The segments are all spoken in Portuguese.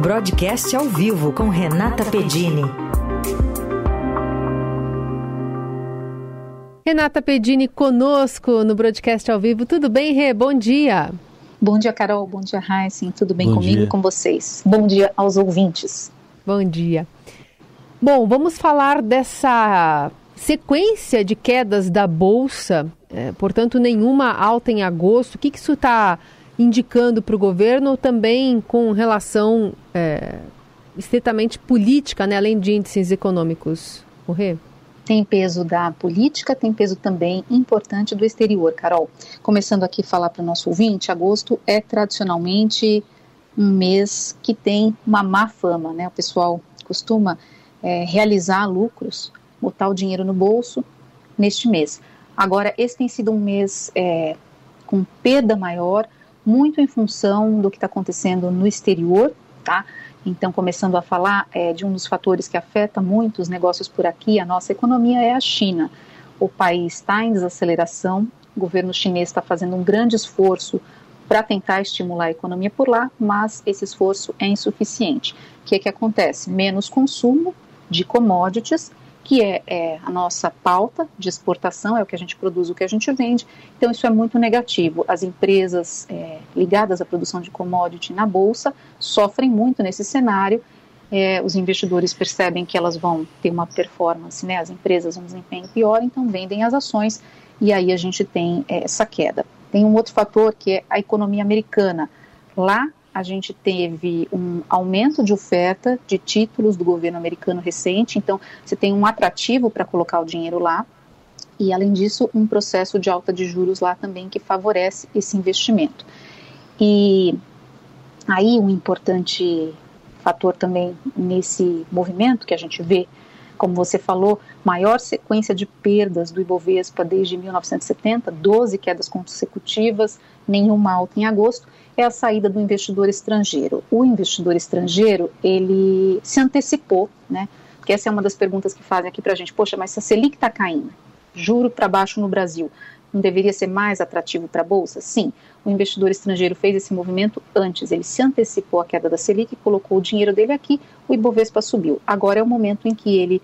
Broadcast ao vivo com Renata Pedini. Renata Pedini conosco no Broadcast ao vivo. Tudo bem, Rê? Bom dia. Bom dia, Carol. Bom dia, Heisen. Tudo bem Bom comigo e com vocês? Bom dia aos ouvintes. Bom dia. Bom, vamos falar dessa sequência de quedas da Bolsa, é, portanto, nenhuma alta em agosto. O que, que isso está indicando para o governo também com relação é, estritamente política, né, além de índices econômicos? Correr? Tem peso da política, tem peso também importante do exterior, Carol. Começando aqui a falar para o nosso ouvinte, agosto é tradicionalmente um mês que tem uma má fama, né? O pessoal costuma é, realizar lucros, botar o dinheiro no bolso neste mês. Agora, esse tem sido um mês é, com perda maior, muito em função do que está acontecendo no exterior, tá? Então, começando a falar é, de um dos fatores que afeta muito os negócios por aqui, a nossa economia é a China. O país está em desaceleração, o governo chinês está fazendo um grande esforço para tentar estimular a economia por lá, mas esse esforço é insuficiente. O que, é que acontece? Menos consumo de commodities, que é, é, a nossa pauta de exportação, é o que a gente produz, o que a gente vende. Então, isso é muito negativo. As empresas é, ligadas à produção de commodity na Bolsa sofrem muito nesse cenário. É, os investidores percebem que elas vão ter uma performance, né, as empresas um desempenho pior, então vendem as ações e aí a gente tem é, essa queda. Tem um outro fator que é a economia americana. Lá a gente teve um aumento de oferta de títulos do governo americano recente, então você tem um atrativo para colocar o dinheiro lá, e além disso, um processo de alta de juros lá também que favorece esse investimento. E aí um importante fator também nesse movimento que a gente vê, como você falou, maior sequência de perdas do Ibovespa desde 1970, 12 quedas consecutivas, nenhuma alta em agosto, é a saída do investidor estrangeiro. O investidor estrangeiro, ele se antecipou, né? Porque essa é uma das perguntas que fazem aqui para a gente. Poxa, mas se a Selic está caindo, juro para baixo no Brasil, não deveria ser mais atrativo para a Bolsa? Sim, o investidor estrangeiro fez esse movimento antes, ele se antecipou à queda da Selic, colocou o dinheiro dele aqui, o Ibovespa subiu. Agora é o momento em que ele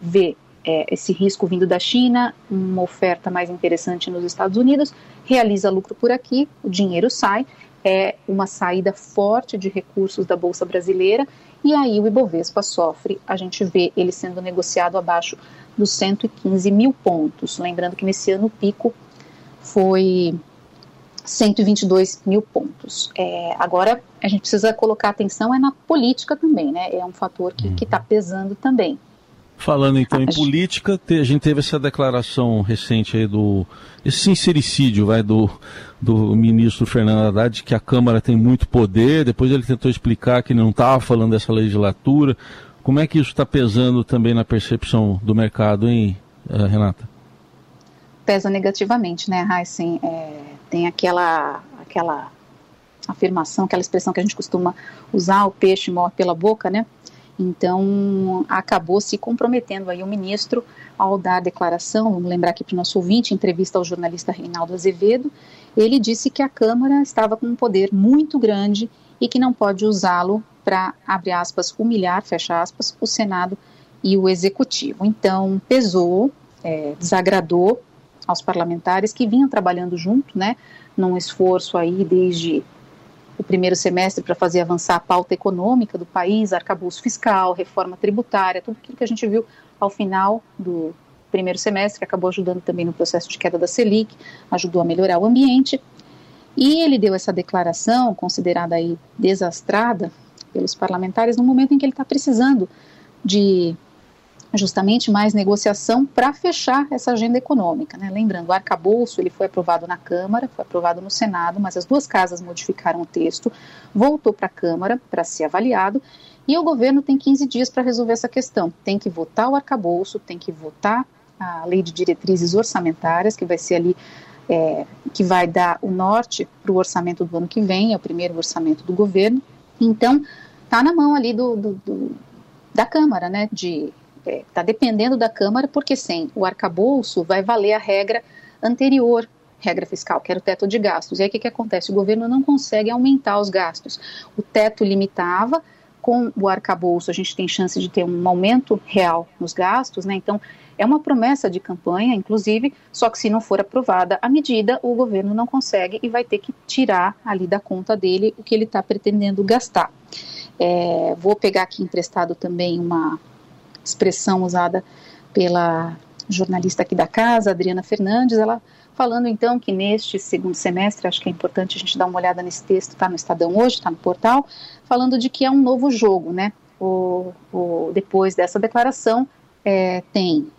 vê é, esse risco vindo da China, uma oferta mais interessante nos Estados Unidos, realiza lucro por aqui, o dinheiro sai, é uma saída forte de recursos da Bolsa Brasileira e aí o Ibovespa sofre, a gente vê ele sendo negociado abaixo dos 115 mil pontos. Lembrando que nesse ano o pico foi 122 mil pontos. É, agora a gente precisa colocar atenção é na política também, né? É um fator que está uhum. pesando também. Falando então em política, a gente teve essa declaração recente aí do esse sincericídio vai do, do ministro Fernando Haddad que a Câmara tem muito poder. Depois ele tentou explicar que não estava falando dessa legislatura. Como é que isso está pesando também na percepção do mercado, hein, eh, Renata? Pesa negativamente, né, Heisen? É, tem aquela aquela afirmação, aquela expressão que a gente costuma usar, o peixe morre pela boca, né? Então, acabou se comprometendo aí o ministro ao dar a declaração, vamos lembrar aqui para o nosso ouvinte, entrevista ao jornalista Reinaldo Azevedo, ele disse que a Câmara estava com um poder muito grande e que não pode usá-lo para, abre aspas, humilhar, fecha aspas, o Senado e o Executivo. Então, pesou, é, desagradou aos parlamentares que vinham trabalhando junto, né, num esforço aí desde o primeiro semestre para fazer avançar a pauta econômica do país, arcabouço fiscal, reforma tributária, tudo aquilo que a gente viu ao final do primeiro semestre, que acabou ajudando também no processo de queda da Selic, ajudou a melhorar o ambiente. E ele deu essa declaração, considerada aí desastrada pelos parlamentares, no momento em que ele está precisando de justamente mais negociação para fechar essa agenda econômica. Né? Lembrando, o arcabouço ele foi aprovado na Câmara, foi aprovado no Senado, mas as duas casas modificaram o texto, voltou para a Câmara para ser avaliado e o governo tem 15 dias para resolver essa questão. Tem que votar o arcabouço, tem que votar a lei de diretrizes orçamentárias, que vai ser ali, é, que vai dar o norte para o orçamento do ano que vem, é o primeiro orçamento do governo. Então, está na mão ali do, do, do da Câmara, né, de está é, dependendo da Câmara, porque sem o arcabouço vai valer a regra anterior, regra fiscal, que era o teto de gastos. E aí o que, que acontece? O governo não consegue aumentar os gastos. O teto limitava, com o arcabouço a gente tem chance de ter um aumento real nos gastos, né? Então, é uma promessa de campanha, inclusive, só que se não for aprovada a medida, o governo não consegue e vai ter que tirar ali da conta dele o que ele está pretendendo gastar. É, vou pegar aqui emprestado também uma expressão usada pela jornalista aqui da casa, Adriana Fernandes, ela falando então que neste segundo semestre, acho que é importante a gente dar uma olhada nesse texto, está no Estadão hoje, está no portal, falando de que é um novo jogo, né? O, o, depois dessa declaração, é, tem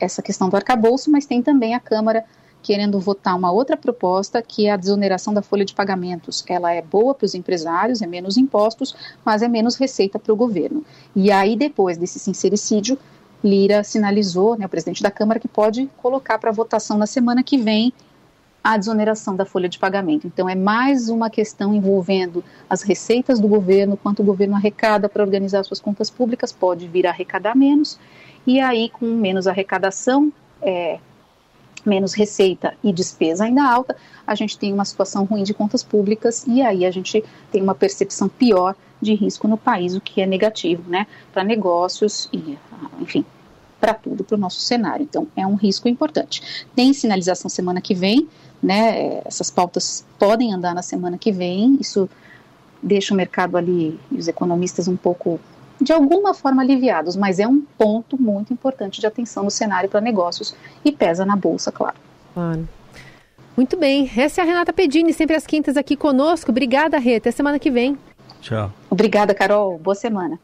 essa questão do arcabouço, mas tem também a Câmara querendo votar uma outra proposta, que é a desoneração da folha de pagamentos. Ela é boa para os empresários, é menos impostos, mas é menos receita para o governo. E aí, depois desse sincericídio, Lira sinalizou, né, o presidente da Câmara, que pode colocar para votação na semana que vem a desoneração da folha de pagamento. Então, é mais uma questão envolvendo as receitas do governo, quanto o governo arrecada para organizar suas contas públicas, pode vir a arrecadar menos, e aí, com menos arrecadação, é, menos receita e despesa ainda alta, a gente tem uma situação ruim de contas públicas e aí a gente tem uma percepção pior de risco no país, o que é negativo, né, para negócios e, enfim, para tudo, para o nosso cenário. Então, é um risco importante. Tem sinalização semana que vem, né? Essas pautas podem andar na semana que vem. Isso deixa o mercado ali, os economistas um pouco, de alguma forma, aliviados, mas é um ponto muito importante de atenção no cenário para negócios e pesa na bolsa, claro. Claro. Muito bem. Essa é a Renata Pedini, sempre às quintas aqui conosco. Obrigada, Rê. Até semana que vem. Tchau. Obrigada, Carol. Boa semana.